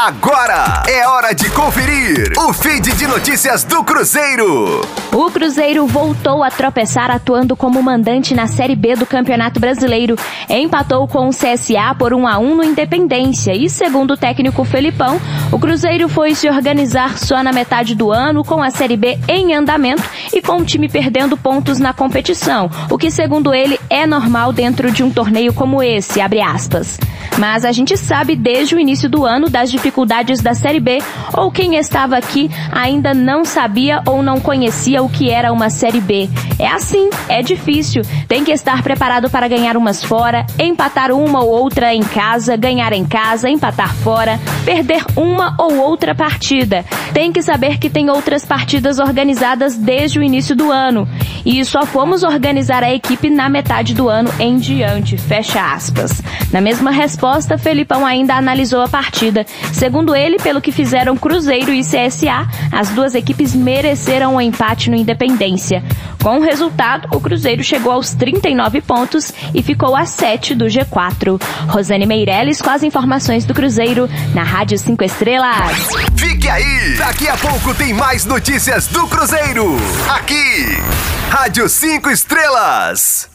Agora é hora de conferir o feed de notícias do Cruzeiro. O Cruzeiro voltou a tropeçar atuando como mandante na Série B do Campeonato Brasileiro. Empatou com o CSA por 1 a 1 no Independência e, segundo o técnico Felipão, o Cruzeiro foi se organizar só na metade do ano com a Série B em andamento e com o time perdendo pontos na competição, o que, segundo ele, é normal dentro de um torneio como esse. Mas a gente sabe desde o início do ano das dificuldades da Série B, ou quem estava aqui ainda não sabia ou não conhecia o que era uma Série B. É assim, é difícil. Tem que estar preparado para ganhar umas fora, empatar uma ou outra em casa, ganhar em casa, empatar fora, perder uma ou outra partida. Tem que saber que tem outras partidas organizadas desde o início do ano. E só fomos organizar a equipe na metade do ano em diante. Fecha aspas. Na mesma resposta, Felipão ainda analisou a partida. Segundo ele, pelo que fizeram Cruzeiro e CSA, as duas equipes mereceram o um empate no Independência. Com o resultado, o Cruzeiro chegou aos 39 pontos e ficou a 7 do G4. Rosane Meirelles com as informações do Cruzeiro na Rádio 5 Estrelas. Fique aí! Daqui a pouco tem mais notícias do Cruzeiro. Aqui, Rádio 5 Estrelas.